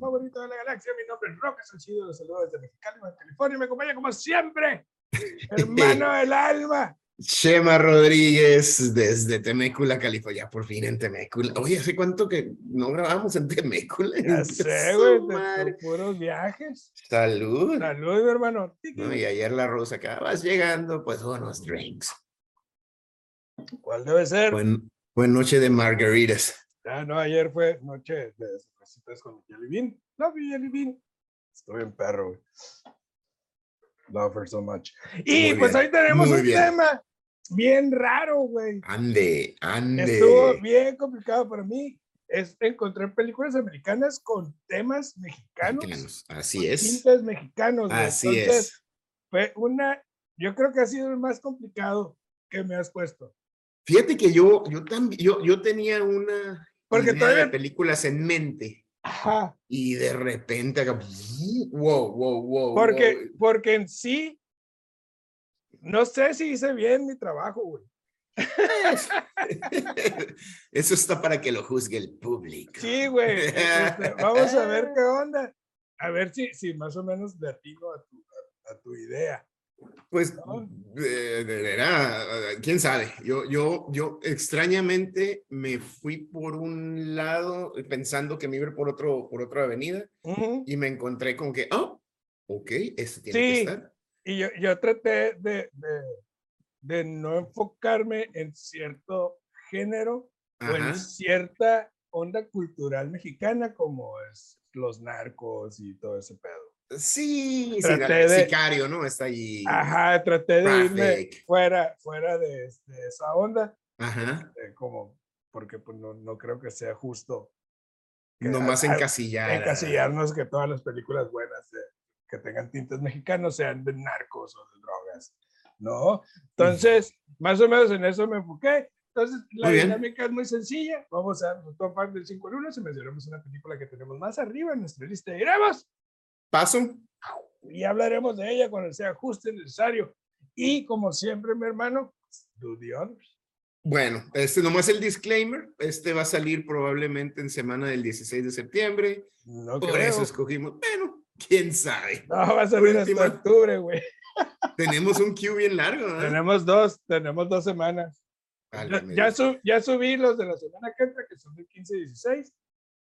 favorito de la galaxia. Mi nombre es Roque Salcido, los saludo desde Mexicali, California. Me acompaña como siempre, hermano del alma. Chema Rodríguez desde Temécula, California. Por fin en Temécula. Oye, ¿hace cuánto que no grabamos en Temécula? Ya sé, güey, puros viajes. Salud. Salud, hermano. No, y ayer la Rosa acabas llegando, pues unos drinks. ¿Cuál debe ser? Buen, buen noche de margaritas. Ah, no, ayer fue noche de cervecitas con Jelly Bean. Love you, Jelly Bean. Estoy en perro, güey. Love her so much. Y pues ahí tenemos un tema bien raro, güey. Ande, ande. Estuvo bien complicado para mí. Es encontrar películas americanas con temas mexicanos. Así es. Tintes mexicanos. Así Entonces, es. Fue una, yo creo que ha sido el más complicado que me has puesto. Fíjate que yo, yo también, yo, yo tenía una Porque idea de películas en mente. Ajá. Y de repente, wow, wow, wow. Porque, porque en sí, no sé si hice bien mi trabajo, güey. Eso está para que lo juzgue el público. Sí, güey. Este, vamos a ver qué onda. A ver si, si más o menos le atino a tu, a, tu idea. Pues, quién sabe. Yo, yo, yo extrañamente me fui por un lado pensando que me iba por otro, por otra avenida y me encontré con que, oh, ok, este tiene que estar. Y yo, yo traté de, de, de, no enfocarme en cierto género o en cierta onda cultural mexicana como es los narcos y todo ese pedo. Sí, traté de, sicario, ¿no? Está ahí. Ajá, traté de irme fuera, fuera de, esa onda. Ajá. Este, como, porque pues no, no creo que sea justo. no más encasillar. Encasillarnos que todas las películas buenas que tengan tintes mexicanos sean de narcos o de drogas, ¿no? Entonces, más o menos en eso me enfoqué. Entonces, la dinámica es muy sencilla. Vamos a top 5 del 5 en 1. Si mencionamos una película que tenemos más arriba en nuestra lista, iremos Paso. Y hablaremos de ella cuando sea justo y necesario. Y como siempre, mi hermano, do the honors. Bueno, este nomás el disclaimer. Este va a salir probablemente en semana del 16 de septiembre. No Por eso escogimos. Bueno, quién sabe. No, va a salir hasta octubre, güey. Tenemos un queue bien largo. ¿eh? Tenemos dos, tenemos dos semanas. ya, ya, ya, subí los de la semana que entra, que son del 15 y 16,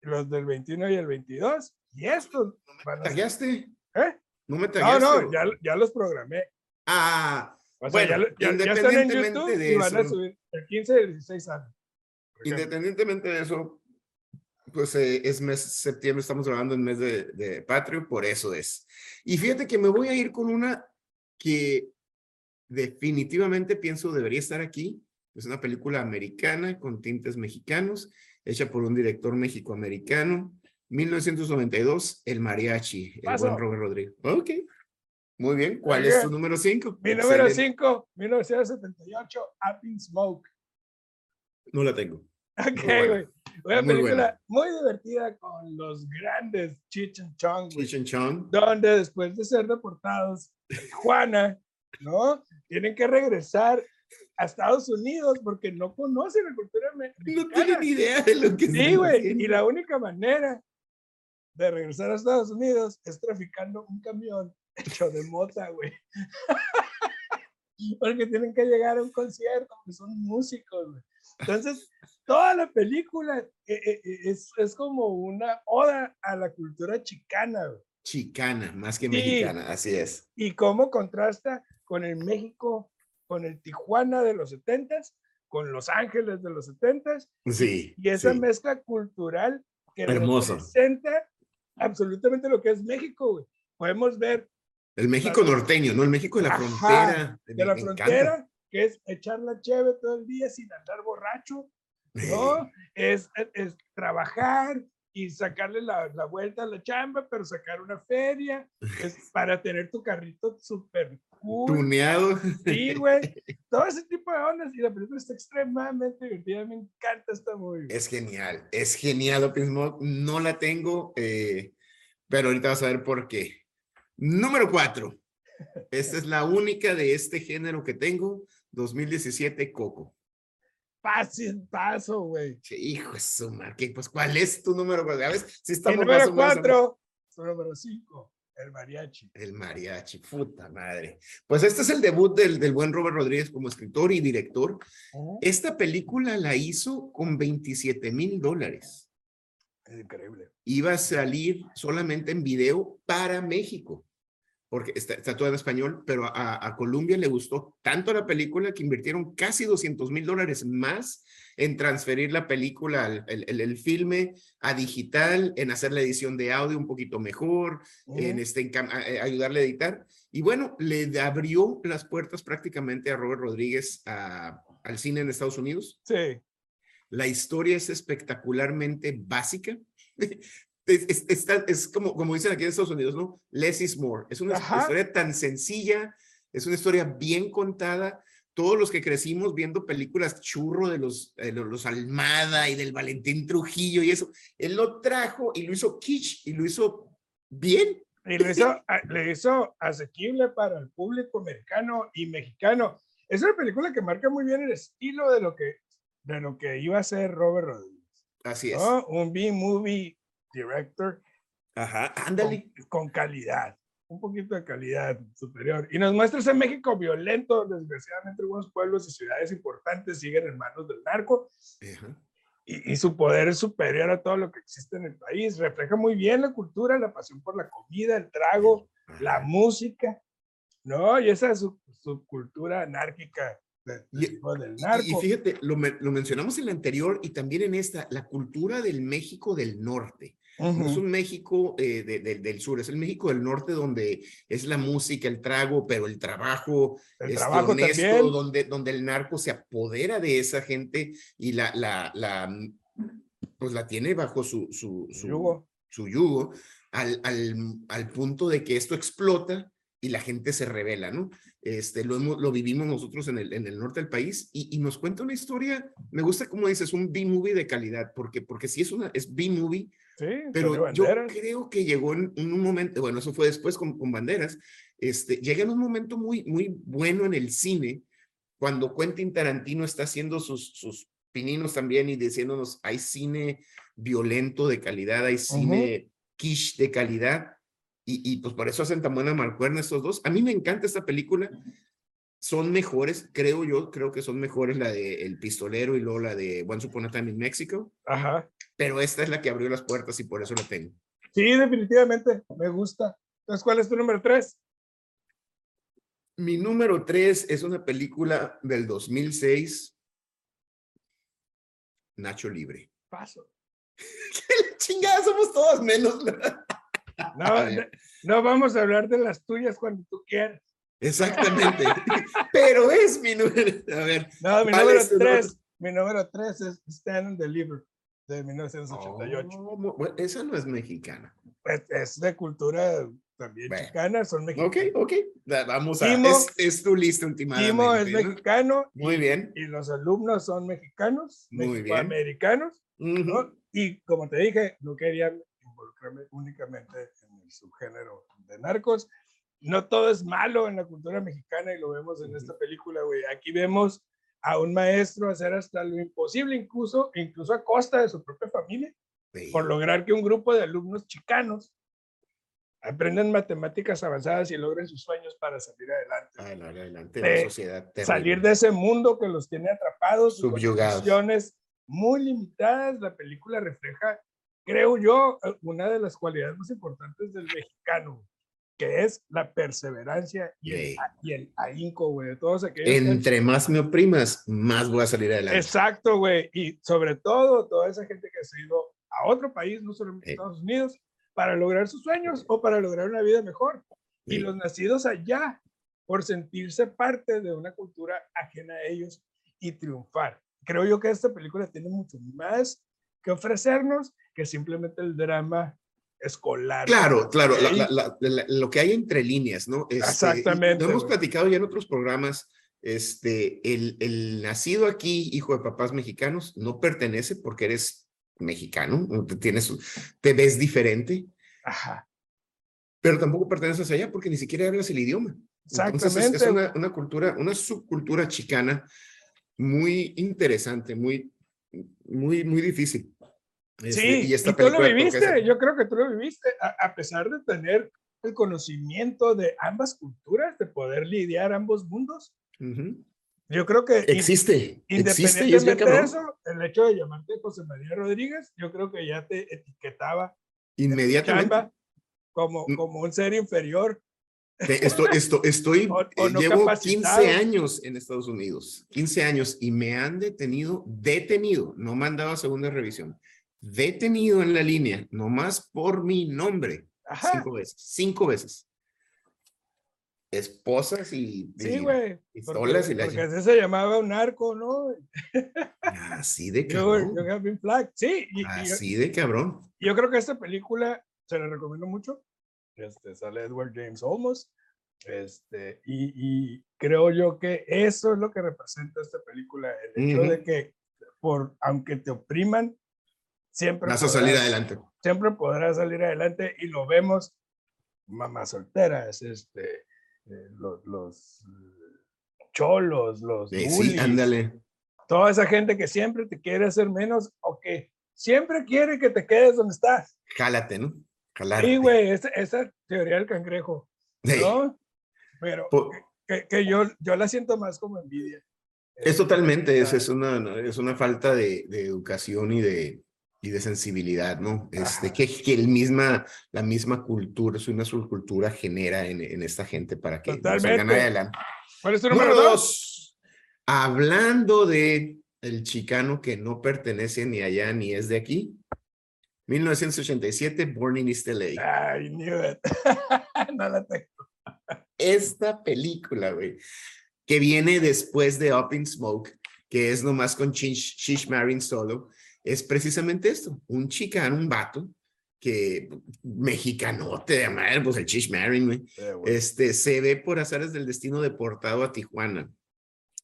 los del 21 y el 22, y estos. ¿No me tagueaste? ¿Eh? No me taguaste. No, no, ya, ya los programé. Ah, o sea, bueno, ya, ya, están en YouTube de y van a subir el 15 y el 16 años. Independientemente de eso, pues eh, es mes septiembre, estamos grabando en mes de, de Patrio, por eso es. Y fíjate que me voy a ir con una que definitivamente pienso debería estar aquí. Es una película americana con tintes mexicanos, hecha por un director mexicoamericano. 1992, El Mariachi, el buen Robert Rodríguez. Ok. Muy bien. ¿Cuál es tu número 5? Mi número 5, 1978, Up in Smoke. No la tengo. Ok, güey. Una muy película muy divertida con los grandes Cheech and Chong. Cheech and Chong. Donde después de ser deportados, Juana, ¿no? Tienen que regresar a Estados Unidos porque no conocen la cultura mexicana. No tienen idea de lo que Sí, güey. Y la única manera de regresar a Estados Unidos es traficando un camión hecho de mota, güey. Porque tienen que llegar a un concierto, que son músicos, güey. Entonces, toda la película eh, eh, eh, es, es, como una oda a la cultura chicana, güey. Chicana, más que mexicana, así es. Y cómo contrasta con el México, con el Tijuana de los setentas, con Los Ángeles de los setentas. Sí. Y esa sí. mezcla cultural que Hermoso. representa absolutamente lo que es México, güey. Podemos ver. El México la, norteño, ¿no? El México de la ajá, frontera. De, de la frontera, encanta. que es echar la cheve todo el día sin andar borracho, ¿no? es, es, es, trabajar y sacarle la, la, vuelta a la chamba, pero sacar una feria, es para tener tu carrito súper cool. Tuneado. Sí, güey. Todo ese tipo de ondas. Y la película está extremadamente divertida. Me encanta esta movie. Es genial. Es genial, Open Smoke. No la tengo, eh, pero ahorita vas a ver por qué. Número cuatro. Esta es la única de este género que tengo. 2017, Coco. Paso, güey. Hijo de su marque, pues ¿cuál es tu número? ¿Sabes? Si estamos El número cuatro, número cinco. El mariachi. El mariachi, puta madre. Pues este es el debut del, del buen Robert Rodríguez como escritor y director. Esta película la hizo con 27 mil dólares. Es increíble. Iba a salir solamente en video para México porque está, está todo en español, pero a, a, Colombia le gustó tanto la película que invirtieron casi 200 mil dólares más en transferir la película, el, el, el, filme a digital, en hacer la edición de audio un poquito mejor, en, este, en eh, ayudarle a editar. Y bueno, le abrió las puertas prácticamente a Robert Rodríguez a, al cine en Estados Unidos. Sí. La historia es espectacularmente básica es, es, es, como, como dicen aquí en Estados Unidos, ¿no? Less is more. Es una historia tan sencilla, es una historia bien contada. Todos los que crecimos viendo películas churro de los, de los Almada y del Valentín Trujillo y eso, él lo trajo y lo hizo kitsch y lo hizo bien. Y lo hizo, le hizo asequible para el público americano y mexicano. Es una película que marca muy bien el estilo de lo que, de lo que iba a ser Robert Rodríguez. Así es. Un B-movie director. Ajá, ándale. Con, calidad, un poquito de calidad superior. Y nos muestra ese México violento, desgraciadamente algunos pueblos y ciudades importantes siguen en manos del narco. Y, y, su poder es superior a todo lo que existe en el país. Refleja muy bien la cultura, la pasión por la comida, el trago, la música, ¿no? Y esa es su, su cultura anárquica y, del narco. y, fíjate, lo, lo, mencionamos en la anterior y también en esta, la cultura del México del norte. No es un México eh, del sur, es el México del norte donde es la música, el trago, pero el trabajo, el este, trabajo honesto, donde, donde el narco se apodera de esa gente y la, la, la pues la tiene bajo su, su, su yugo, su yugo al, al, al punto de que esto explota y la gente se revela, ¿no? Este, lo, lo vivimos nosotros en el, en el norte del país y, y nos cuenta una historia, me gusta como dices, un B-movie de calidad, porque, porque si es una, es B-movie, Sí, pero yo creo que llegó en, un momento, bueno, eso fue después con, con, Banderas, este, llega en un momento muy, muy bueno en el cine, cuando Quentin Tarantino está haciendo sus, sus pininos también y diciéndonos, hay cine violento de calidad, hay cine quiche de calidad, y, y, pues por eso hacen tan buena marcuerna estos dos. A mí me encanta esta película, son mejores, creo yo, creo que son mejores la de El Pistolero y luego la de Once Upon a Time in Mexico. Ajá. Pero esta es la que abrió las puertas y por eso la tengo. Sí, definitivamente, me gusta. Entonces, ¿cuál es tu número tres? Mi número tres es una película del 2006, Nacho Libre. Paso. ¿Qué chingada somos todos menos? no, no vamos a hablar de las tuyas cuando tú quieras. Exactamente. Pero es mi número. A ver. No, mi número tres. Mi número tres es Stand and Deliver de 1988. Oh, esa no es mexicana. Es, de cultura también chicana, son mexicanos. Ok, ok. Vamos a. es, es, tu lista últimamente. Timo es mexicano. Muy bien. Y los alumnos son mexicanos, mexicoamericanos. ¿no? Y como te dije, no querían involucrarme únicamente en el subgénero de narcos no todo es malo en la cultura mexicana y lo vemos en esta película, güey. Aquí vemos a un maestro hacer hasta lo imposible, incluso, incluso a costa de su propia familia, por lograr que un grupo de alumnos chicanos aprendan matemáticas avanzadas y logren sus sueños para salir adelante. Ah, adelante de la sociedad. Salir de ese mundo que los tiene atrapados, subyugados. muy limitadas. La película refleja, creo yo, una de las cualidades más importantes del mexicano que es la perseverancia y el, y el ahínco, güey, de todos aquellos. Entre más me oprimas, más voy a salir adelante. Exacto, güey, y sobre todo toda esa gente que ha ido a otro país, no solamente Estados Unidos, para lograr sus sueños o para lograr una vida mejor. Y los nacidos allá por sentirse parte de una cultura ajena a ellos y triunfar. Creo yo que esta película tiene mucho más que ofrecernos que simplemente el drama escolar. Claro, claro, lo que hay entre líneas, ¿no? Este, Exactamente. Lo hemos platicado ya en otros programas. Este, el, el, nacido aquí, hijo de papás mexicanos, no pertenece porque eres mexicano, tienes, te ves diferente. Ajá. Pero tampoco perteneces allá porque ni siquiera hablas el idioma. Exactamente. es, una, una, cultura, una subcultura chicana muy interesante, muy, muy, muy difícil. Este, sí, y, esta tú lo viviste, yo creo que tú lo viviste, a, pesar de tener el conocimiento de ambas culturas, de poder lidiar ambos mundos. Yo creo que existe, independientemente existe, de eso, el hecho de llamarte José María Rodríguez, yo creo que ya te etiquetaba inmediatamente como, mm. como un ser inferior. Esto, esto, estoy, eh, llevo 15 años en Estados Unidos, 15 años, y me han detenido, detenido, no me han dado segunda revisión, detenido en la línea, nomás por mi nombre, cinco veces, cinco veces. Esposas y, sí, güey. pistolas y la Porque así se llamaba un arco, ¿no? Así de cabrón. Sí, así de cabrón. Yo creo que esta película se la recomiendo mucho. Este, sale Edward James Olmos. Este, y, creo yo que eso es lo que representa esta película, el hecho de que por, aunque te opriman, siempre vas a salir adelante. Siempre podrás salir adelante y lo vemos, mamás solteras, este, eh, los, los, cholos, los sí, ándale. toda esa gente que siempre te quiere hacer menos o que siempre quiere que te quedes donde estás. Jálate, ¿no? Sí, güey, esa, teoría del cangrejo, ¿no? Pero que, yo, yo la siento más como envidia. Es totalmente, es, es, una, es una falta de, de educación y de, y de sensibilidad, ¿no? Este, que, que el misma, la misma cultura, una subcultura genera en, en esta gente para que salgan adelante. ¿Cuál es tu número, dos? Hablando de el chicano que no pertenece ni allá ni es de aquí, 1987, Born in East LA. I knew it. no la tengo. Esta película, güey, que viene después de Up in Smoke, que es nomás con Shish Marin solo, es precisamente esto, un chicano, un vato, que mexicanote de madre, pues el Shish Marin, güey, este, se ve por azares del destino deportado a Tijuana.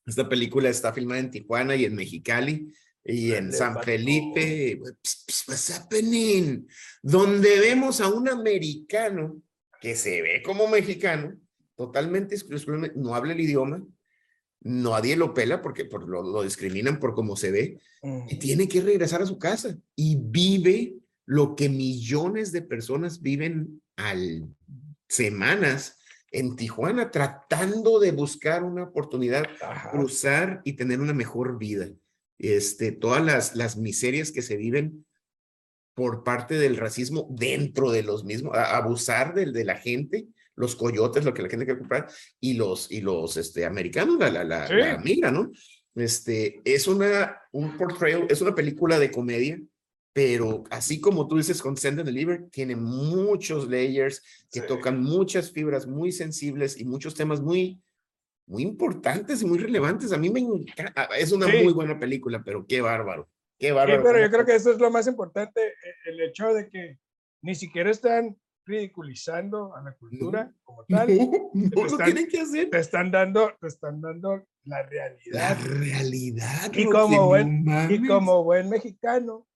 Esta película está filmada en Tijuana y en Mexicali y en San Felipe, what's happening? Donde vemos a un americano que se ve como mexicano, totalmente exclusivamente, no habla el idioma, nadie lo pela porque por lo, lo, discriminan por cómo se ve, y tiene que regresar a su casa y vive lo que millones de personas viven al semanas en Tijuana tratando de buscar una oportunidad, cruzar y tener una mejor vida. Este, todas las, las miserias que se viven por parte del racismo dentro de los mismos, abusar de, de la gente, los coyotes, lo que la gente quiere comprar, y los, y los este, americanos, la, la, la, migra, ¿no? Este, es una, un portrayal, es una película de comedia, pero así como tú dices con Send and Deliver, tiene muchos layers que tocan muchas fibras muy sensibles y muchos temas muy, muy importantes y muy relevantes. A mí me encanta, es una muy buena película, pero qué bárbaro, qué bárbaro. pero yo creo que eso es lo más importante, e, el hecho de que ni siquiera están ridiculizando a la cultura como tal. No, lo tienen que hacer. Te están dando, te están dando la realidad. La realidad. Y como, buen, y como buen mexicano,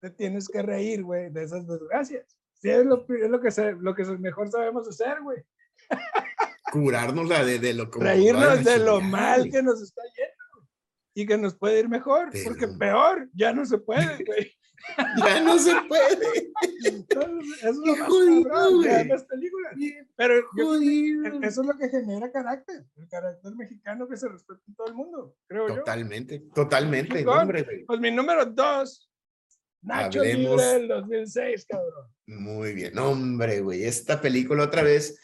te tienes que reír, güey, de esas desgracias. Sí, es lo, es lo que, lo que mejor sabemos hacer, güey. curarnos de, de lo Reírnos de lo mal que nos está yendo y que nos puede ir mejor, porque peor ya no se puede, güey. ya no se puede. eso es lo más cabrón las películas. Pero e, eso es lo que genera carácter, el carácter mexicano que se respeta en todo el mundo, creo totalmente, yo. Totalmente, totalmente. Pues mi número dos, Nacho Hablemos... Libre del 2006, cabrón. Muy bien, hombre, güey, esta película otra vez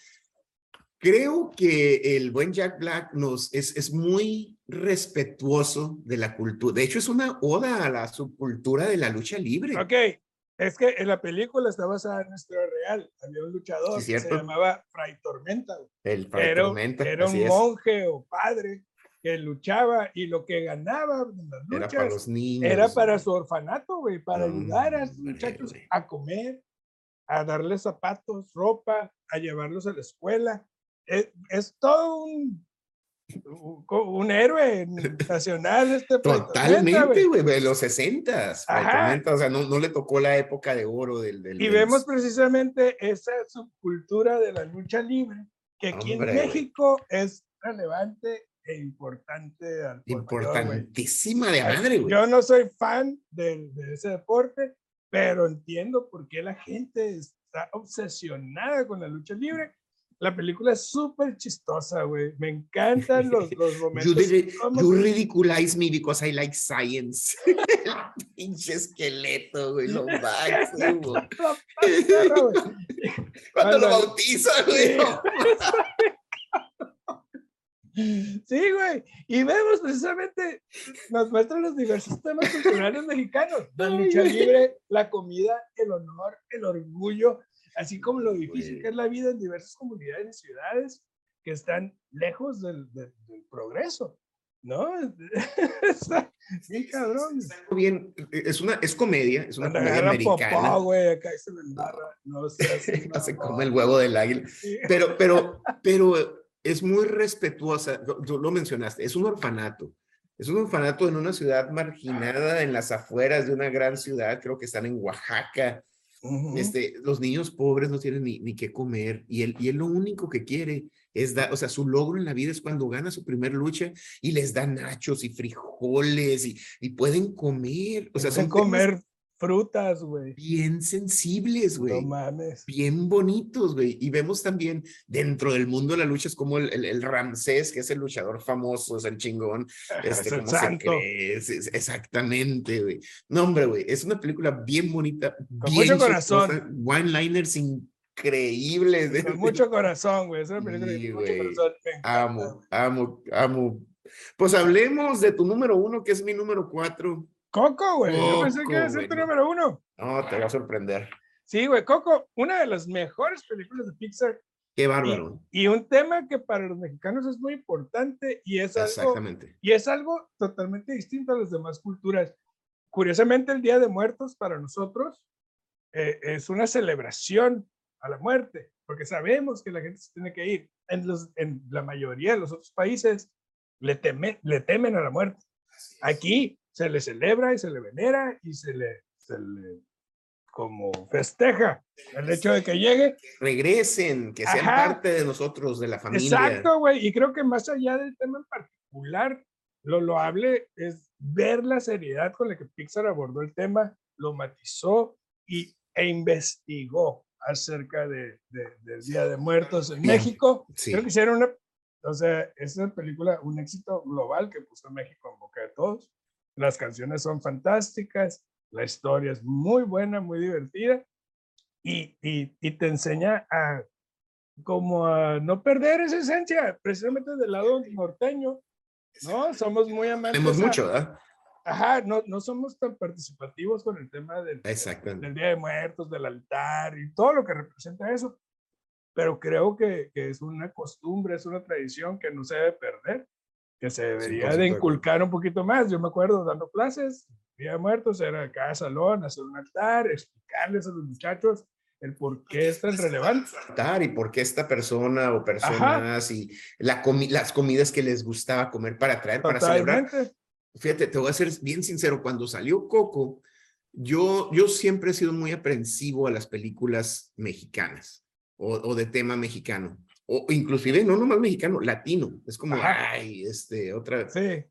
Creo que el buen Jack Black nos es, es muy respetuoso de la cultura. De hecho, es una oda a la subcultura de la lucha libre. Ok, es que en la película está basada en nuestro real. Había un luchador que se llamaba Fray Tormenta. El Fray era, Tormenta. Era un monje o padre que luchaba y lo que ganaba en las luchas era para los niños. Era para su orfanato, güey, para ayudar a los muchachos a comer, a darles zapatos, ropa, a llevarlos a la escuela es, todo un, un héroe nacional este Totalmente, güey, de los 60 o sea, no, no, le tocó la época de oro del... del y vemos precisamente esa subcultura de la lucha libre, que aquí en México es relevante e importante Importantísima de madre, güey. Yo no soy fan de, de ese deporte, pero entiendo por qué la gente está obsesionada con la lucha libre la película es súper chistosa, güey. Me encantan los, los momentos. You, ridiculize me because I like science. Pinche esqueleto, güey, lo máximo. Cuando lo bautiza, güey. Sí, güey. Y vemos precisamente, nos muestran los diversos temas culturales mexicanos. La lucha libre, la comida, el honor, el orgullo, así como lo difícil que es la vida en diversas comunidades y ciudades que están lejos del, del, progreso. ¿No? sí, cabrón. Es, bien, es una es comedia, es una comedia americana. Popó, güey, acá se le embarra, no sé. se come el huevo del águila. Pero, pero, pero es muy respetuosa, tú lo mencionaste, es un orfanato. Es un orfanato en una ciudad marginada en las afueras de una gran ciudad, creo que están en Oaxaca, este, los niños pobres no tienen ni, ni qué comer y él, y él lo único que quiere es dar, o sea, su logro en la vida es cuando gana su primer lucha y les da nachos y frijoles y, y pueden comer. O sea, son comer frutas, güey. Bien sensibles, güey. No mames. Bien bonitos, güey. Y vemos también dentro del mundo de la lucha es como el, el, Ramsés, que es el luchador famoso, es el chingón. Este, es el santo. exactamente, güey. No, hombre, güey. Es una película bien bonita. Con mucho corazón. One-liners increíbles. Con mucho corazón, güey. Es una película sí, mucho corazón. Amo, amo, amo. Pues hablemos de tu número uno, que es mi número cuatro. Coco, güey. Yo pensé que iba a ser tu número uno. No, te va a sorprender. Sí, güey. Coco, una de las mejores películas de Pixar. Qué bárbaro. Y, un tema que para los mexicanos es muy importante y es algo. Y es algo totalmente distinto a las demás culturas. Curiosamente, el Día de Muertos para nosotros eh, es una celebración a la muerte, porque sabemos que la gente se tiene que ir. En, los, en la mayoría de los otros países le, teme, le temen a la muerte. Aquí se le celebra y se le venera y se le, se le como festeja el hecho de que llegue. Regresen, que sean parte de nosotros, de la familia. Exacto, güey. Y creo que más allá del tema en particular, lo loable es ver la seriedad con la que Pixar abordó el tema, lo matizó y, e investigó acerca de, del Día de Muertos en México. Creo que hicieron una, o sea, es una película, un éxito global que puso a México en boca de todos. Las canciones son fantásticas, la historia es muy buena, muy divertida y, y, y te enseña a como a no perder esa esencia, precisamente del lado norteño, ¿no? Somos muy amantes. Tenemos mucho, ¿verdad? Ajá, no, no somos tan participativos con el tema del, del Día de Muertos, del altar y todo lo que representa eso, pero creo que, que, es una costumbre, es una tradición que no se debe perder que se debería de inculcar un poquito más. Yo me acuerdo dando clases, Día de Muertos, era cada salón, hacer un altar, explicarles a los muchachos el por qué es tan relevante. Y por qué esta persona o personas y la las comidas que les gustaba comer para traer, para celebrar. Fíjate, te voy a ser bien sincero, cuando salió Coco, yo, yo siempre he sido muy aprensivo a las películas mexicanas o, o de tema mexicano o inclusive no nomás mexicano, latino. Es como, ay, este, otra. Sí. Eh,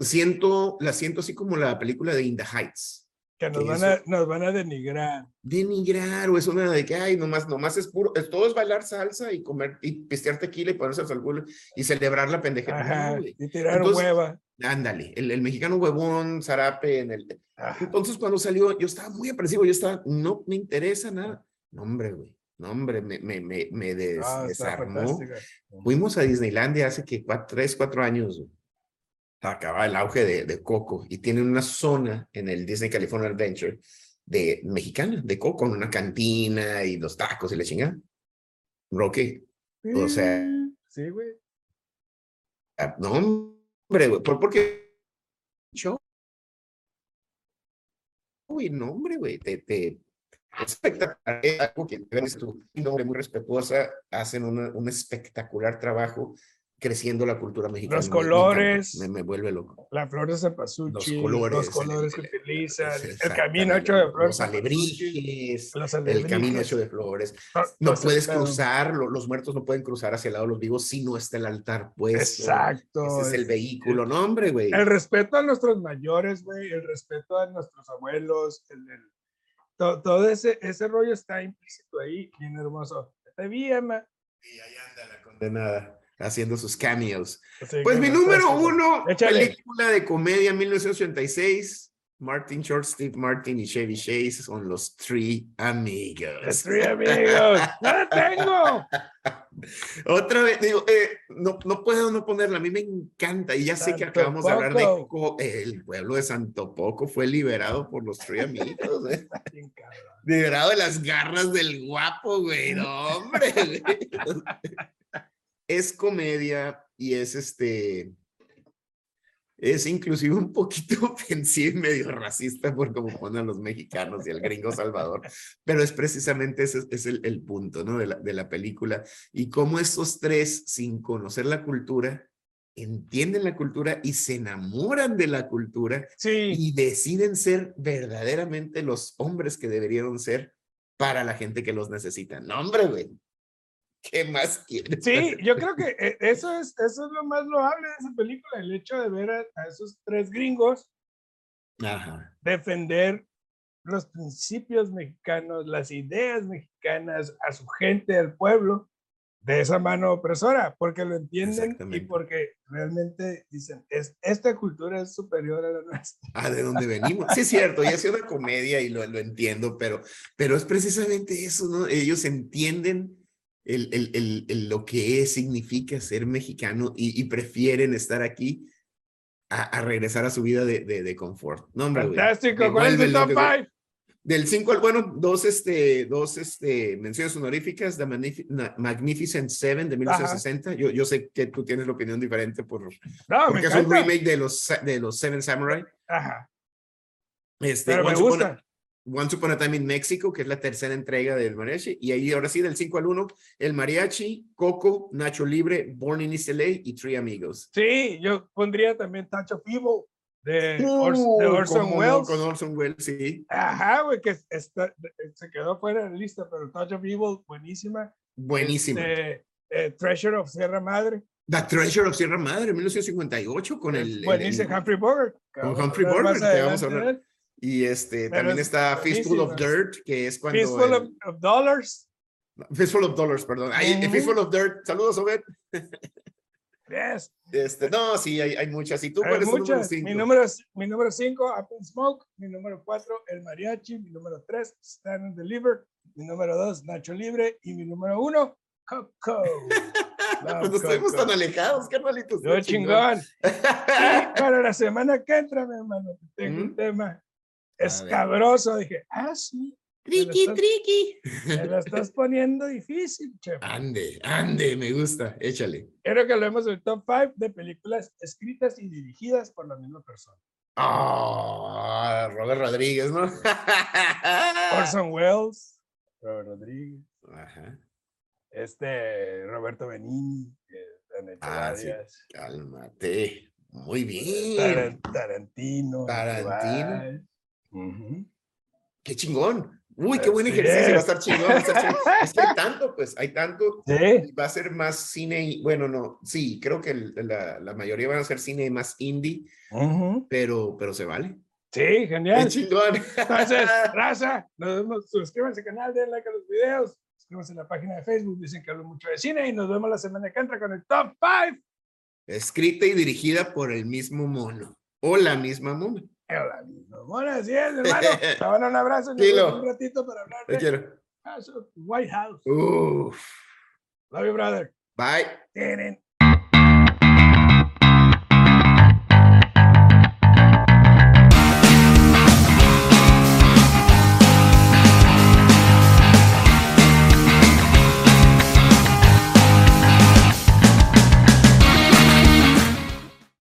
siento, la siento así como la película de In the Heights. Que nos, van, a, nos van a denigrar. Denigrar, o es una de que, ay, nomás, nomás es puro, es, todo es bailar salsa y comer, y pistear tequila y ponerse al culo y celebrar la pendejera. y tirar hueva. Ándale, el, el, mexicano huevón, zarape, en el... Entonces cuando salió, yo estaba muy apresivo, yo estaba, no me interesa nada. No, hombre, güey no, hombre, me, me, me, me ah, desarmó. Fuimos a Disneylandia hace que cuatro, tres, cuatro años. Acaba el auge de, de, Coco y tienen una zona en el Disney California Adventure de mexicana, de Coco, con una cantina y los tacos y la chingada. Roque. O sea. Sí, güey. Ah, no, hombre, güey. ¿Por, qué? Yo. Uy, no, hombre, güey. Te, te, espectacular, algo que tú, un hombre muy respetuosa, hacen un espectacular trabajo creciendo la cultura mexicana. Los colores. Me, me, vuelve loco. La flor de cempasúchil. Los colores. Los colores que utilizan. El camino hecho de flores. Los alebrijes. El camino hecho de flores. No, puedes cruzar, los muertos no pueden cruzar hacia el lado de los vivos si no está el altar puesto. Exacto. Ese es el vehículo, no, hombre, güey. El respeto a nuestros mayores, güey. El respeto a nuestros abuelos. El, todo, todo, ese, ese rollo está implícito ahí, bien hermoso. Te vi, Emma. Y ahí anda la condenada haciendo sus cameos. pues mi número uno, película de comedia 1986. Martin Short, Steve Martin y Chevy Chase son los Three Amigos. Los Three Amigos. ¡No la tengo! Otra vez, digo, eh, no, no puedo no ponerla. A mí me encanta. Y ya sé que acabamos de hablar de el pueblo de Santo Poco fue liberado por los Three Amigos. ¿eh? liberado de las garras del guapo, güey. No, hombre es comedia y es este, es inclusive un poquito ofensivo y medio racista por como ponen a los mexicanos y el gringo Salvador, pero es precisamente ese es el, el punto, ¿no? De la, de la película y cómo estos tres, sin conocer la cultura, entienden la cultura y se enamoran de la cultura y deciden ser verdaderamente los hombres que deberían ser para la gente que los necesita. No, hombre, güey. ¿Qué más quieres? Sí, yo creo que eh, eso es, eso es lo más loable de esa película, el hecho de ver a, esos tres gringos defender los principios mexicanos, las ideas mexicanas, a su gente, al pueblo, de esa mano opresora, porque lo entienden y porque realmente dicen, es, esta cultura es superior a la nuestra. Ah, de dónde venimos. Sí, es cierto, ya es una comedia y lo, lo entiendo, pero, pero es precisamente eso, ¿no? Ellos entienden el, el, el, lo que es, significa ser mexicano y, prefieren estar aquí a, regresar a su vida de, de, confort. No, Fantástico, ¿cuál es el top 5? Del 5 al bueno, dos, este, dos este, menciones honoríficas, The Magnificent Seven de 1960. Yo, yo sé que tú tienes la opinión diferente por, porque es un remake de los, de los Seven Samurai. Ajá. Este, Pero me gusta. Once Upon a Time in Mexico, que es la tercera entrega del mariachi. Y ahí, ahora sí, del 5 al 1, el mariachi, Coco, Nacho Libre, Born in East LA y Three Amigos. Sí, yo pondría también Touch of Evil de, Orson Welles. con Orson Welles, sí. Ajá, güey, que está, se quedó fuera de la lista, pero Touch of Evil, buenísima. Buenísima. Este, eh, Treasure of Sierra Madre. The Treasure of Sierra Madre, 1958, con el... Buenísimo, Humphrey Bogart. Con Humphrey Bogart, que vamos a hablar. Y este, también está Fistful of Dirt, que es cuando... Fistful of, Dollars. Fistful of Dollars, perdón. Fistful of Dirt. Saludos, Obed. Yes. Este, no, sí, hay, hay muchas. ¿Y tú cuál es número cinco? Mi número, mi número cinco, Apple Smoke. Mi número cuatro, El Mariachi. Mi número tres, Stand and Deliver. Mi número dos, Nacho Libre. Y mi número uno, Coco. Cuando estuvimos tan alejados, carnalitos. Yo chingón. para la semana que entra, mi hermano, tengo un tema escabroso. Dije, ah, sí. Triqui, triqui. Me lo estás poniendo difícil, chef. Ande, ande, me gusta, échale. Quiero que hablemos del top 5 de películas escritas y dirigidas por la misma persona. Ah, Robert Rodríguez, ¿no? Orson Welles, Robert Rodríguez. Ajá. Este, Roberto Benini, ah, sí. Cálmate. Muy bien. Tarantino. Tarantino. Qué chingón. Uy, qué buen ejercicio, va a estar chingón. es que hay tanto, pues, hay tanto. Va a ser más cine, bueno, no, sí, creo que la, la, mayoría van a ser cine más indie, pero, pero se vale. Sí, genial. Qué chingón. Entonces, raza, nos vemos, suscríbanse al canal, den like a los videos, suscríbanse a la página de Facebook, dicen que hablo mucho de cine y nos vemos la semana que entra con el Top 5. Escrita y dirigida por el mismo mono, o la misma mono. Así es, hermano. Te van un abrazo. Un ratito para hablar de quiero. White House. Uf. Love you, brother. Bye.